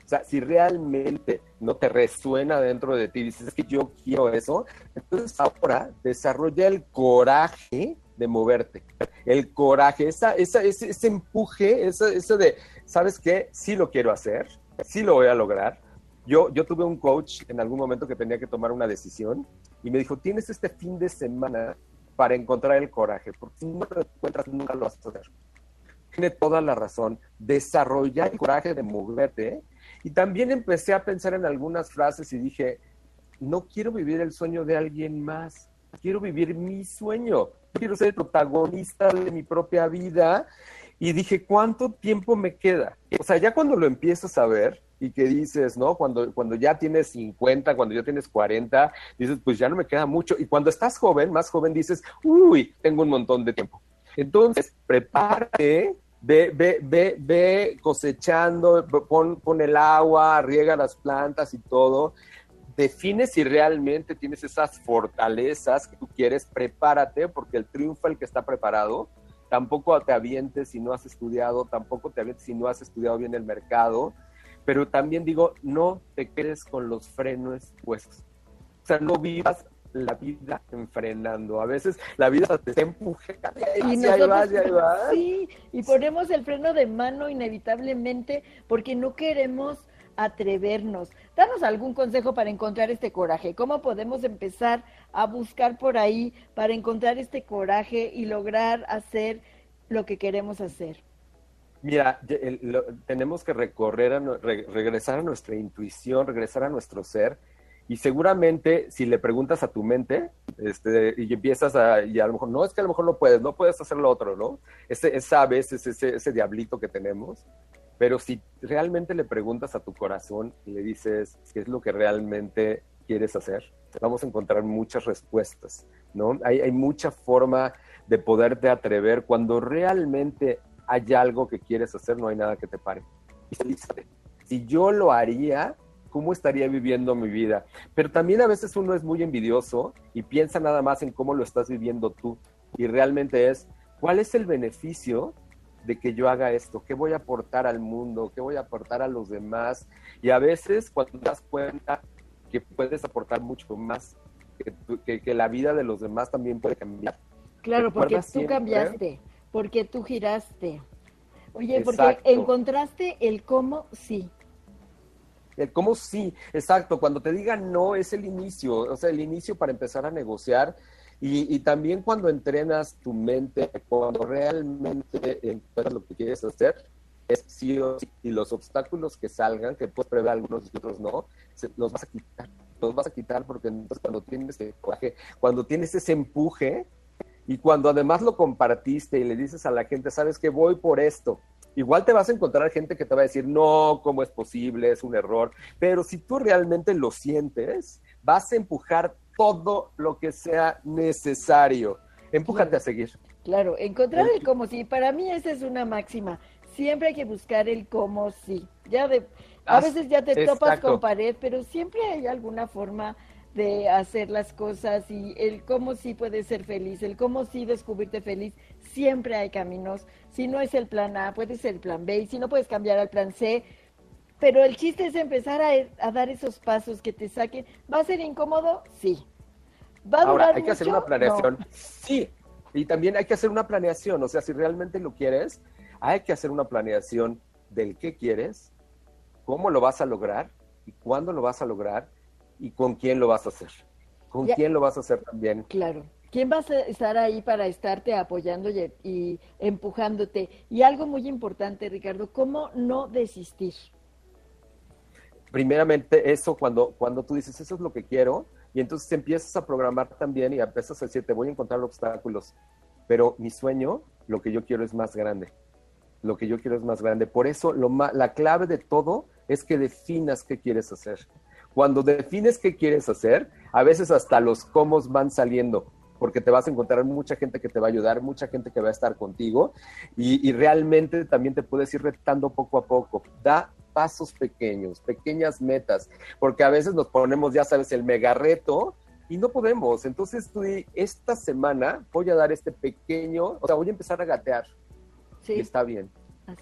O sea, si realmente no te resuena dentro de ti, dices que yo quiero eso, entonces ahora desarrolla el coraje de moverte, el coraje, esa, esa, ese, ese empuje, ese, ese de, ¿sabes qué? Sí lo quiero hacer, sí lo voy a lograr. Yo, yo tuve un coach en algún momento que tenía que tomar una decisión y me dijo, tienes este fin de semana para encontrar el coraje, porque si no lo encuentras nunca lo vas a hacer. Tiene toda la razón. Desarrollar el coraje de moverte. Y también empecé a pensar en algunas frases y dije, no quiero vivir el sueño de alguien más quiero vivir mi sueño, quiero ser el protagonista de mi propia vida. Y dije, ¿cuánto tiempo me queda? O sea, ya cuando lo empiezas a ver y que dices, ¿no? Cuando, cuando ya tienes 50, cuando ya tienes 40, dices, pues ya no me queda mucho. Y cuando estás joven, más joven, dices, uy, tengo un montón de tiempo. Entonces, prepárate, ve, ve, ve, ve cosechando, pon, pon el agua, riega las plantas y todo, define si realmente tienes esas fortalezas que tú quieres, prepárate, porque el triunfo el que está preparado. Tampoco te avientes si no has estudiado, tampoco te avientes si no has estudiado bien el mercado, pero también digo, no te quedes con los frenos puestos. O sea, no vivas la vida enfrenando. A veces la vida te empuja y, y ahí vas, y ahí vas. Sí, y ponemos el freno de mano inevitablemente porque no queremos atrevernos. Danos algún consejo para encontrar este coraje. ¿Cómo podemos empezar a buscar por ahí para encontrar este coraje y lograr hacer lo que queremos hacer? Mira, tenemos que recorrer, regresar a nuestra intuición, regresar a nuestro ser. Y seguramente si le preguntas a tu mente este, y empiezas a, y a lo mejor, no, es que a lo mejor no puedes, no puedes hacer lo otro, ¿no? Ese, esa vez, ese, ese diablito que tenemos, pero si realmente le preguntas a tu corazón y le dices qué es lo que realmente quieres hacer, vamos a encontrar muchas respuestas, ¿no? Hay, hay mucha forma de poderte atrever cuando realmente hay algo que quieres hacer, no hay nada que te pare. Si yo lo haría, ¿cómo estaría viviendo mi vida? Pero también a veces uno es muy envidioso y piensa nada más en cómo lo estás viviendo tú. Y realmente es, ¿cuál es el beneficio de que yo haga esto, qué voy a aportar al mundo, qué voy a aportar a los demás. Y a veces cuando te das cuenta que puedes aportar mucho más, que, que, la vida de los demás también puede cambiar. Claro, porque tú cambiaste, porque tú giraste. Oye, porque encontraste el cómo sí. El cómo sí, exacto. Cuando te digan no es el inicio, o sea, el inicio para empezar a negociar y, también cuando entrenas tu mente, cuando realmente encuentras lo que quieres hacer, es sí o sí, y los obstáculos que salgan, que puedes prever algunos y otros no, los vas a quitar. Los vas a quitar porque entonces cuando tienes ese cuando tienes ese empuje y cuando además lo compartiste y le dices a la gente, sabes que voy por esto, Igual te vas a encontrar gente que te va a decir, no, ¿cómo es posible? Es un error. Pero si tú realmente lo sientes, vas a empujar todo lo que sea necesario. Empújate a seguir. Claro, encontrar el cómo sí. Para mí esa es una máxima. Siempre hay que buscar el cómo sí. Ya de, a veces ya te topas con pared, pero siempre hay alguna forma de hacer las cosas y el cómo sí puedes ser feliz, el cómo sí descubrirte feliz. Siempre hay caminos. Si no es el plan A, puede ser el plan B. Y si no puedes cambiar al plan C, pero el chiste es empezar a, dar esos pasos que te saquen. ¿Va a ser incómodo? Sí. ¿Va a Ahora, hay que hacer una planeación. Sí, y también hay que hacer una planeación. O sea, si realmente lo quieres, hay que hacer una planeación del qué quieres, cómo lo vas a lograr y cuándo lo vas a lograr y con quién lo vas a hacer. Con quién lo vas a hacer también. Claro. ¿Quién va a estar ahí para estarte apoyando y, y empujándote? Y algo muy importante, Ricardo, ¿cómo no desistir? primeramente eso cuando, cuando tú dices, eso es lo que quiero, y entonces empiezas a programar también y empiezas a decir, te voy a encontrar obstáculos, pero mi sueño, lo que yo quiero es más grande. Lo que yo quiero es más grande. Por eso lo la clave de todo es que definas qué quieres hacer. Cuando defines qué quieres hacer, a veces hasta los cómo van saliendo, porque te vas a encontrar mucha gente que te va a ayudar, mucha gente que va a estar contigo y, y realmente también te puedes ir retando poco a poco. Da pasos pequeños, pequeñas metas, porque a veces nos ponemos, ya sabes, el mega reto y no podemos. Entonces, tú, esta semana voy a dar este pequeño, o sea, voy a empezar a gatear. Sí. Y está bien.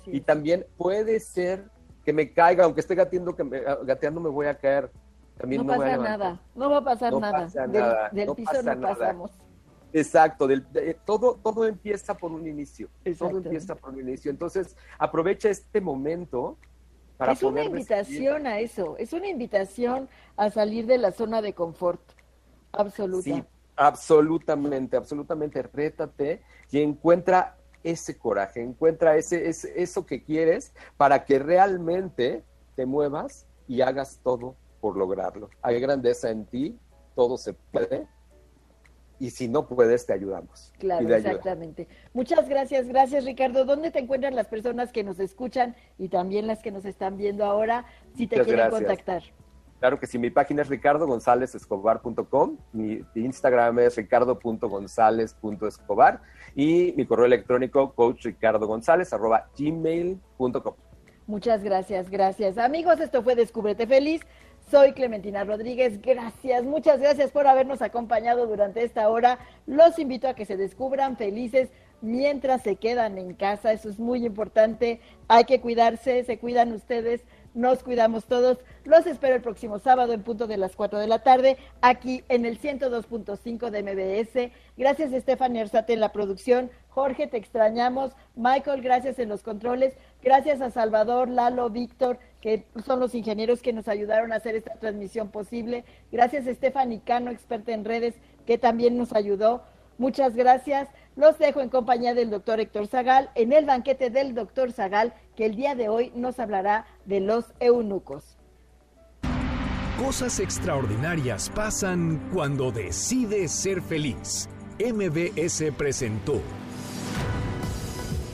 y también puede ser que me caiga, aunque esté gateando, que me, gateando me voy a caer. También no, pasa nada, no va a pasar nada. del, piso no pasamos. Exacto, del, todo, todo empieza por un inicio. Exacto. Todo empieza por un inicio. Entonces, aprovecha este momento para es una invitación a eso, es una invitación a salir de la zona de confort. Absoluta. Sí, absolutamente, absolutamente. Rétate y encuentra ese coraje, encuentra ese, ese, eso que quieres para que realmente te muevas y hagas todo por lograrlo. Hay grandeza en ti, todo se puede. Y si no puedes, te ayudamos. Claro, ayuda. exactamente. Muchas gracias, gracias Ricardo. ¿Dónde te encuentran las personas que nos escuchan y también las que nos están viendo ahora si te Muchas quieren gracias. contactar? Claro que sí, mi página es ricardogonzalezescobar.com, mi Instagram es ricardo.gonzalez.escobar y mi correo electrónico coachricardogonzalez.gmail.com. Muchas gracias, gracias. Amigos, esto fue Descúbrete Feliz. Soy Clementina Rodríguez. Gracias, muchas gracias por habernos acompañado durante esta hora. Los invito a que se descubran felices mientras se quedan en casa. Eso es muy importante. Hay que cuidarse, se cuidan ustedes, nos cuidamos todos. Los espero el próximo sábado en punto de las 4 de la tarde, aquí en el 102.5 de MBS. Gracias, Estefania Erzate en la producción. Jorge, te extrañamos. Michael, gracias en los controles. Gracias a Salvador, Lalo, Víctor, que son los ingenieros que nos ayudaron a hacer esta transmisión posible. Gracias a Stephanie Cano, experta en redes, que también nos ayudó. Muchas gracias. Los dejo en compañía del doctor Héctor Zagal en el banquete del doctor Zagal, que el día de hoy nos hablará de los eunucos. Cosas extraordinarias pasan cuando decides ser feliz. MBS presentó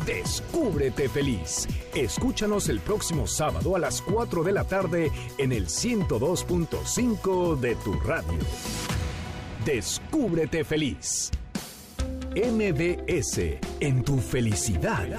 Descúbrete feliz. Escúchanos el próximo sábado a las 4 de la tarde en el 102.5 de tu radio. Descúbrete feliz. MBS en tu felicidad.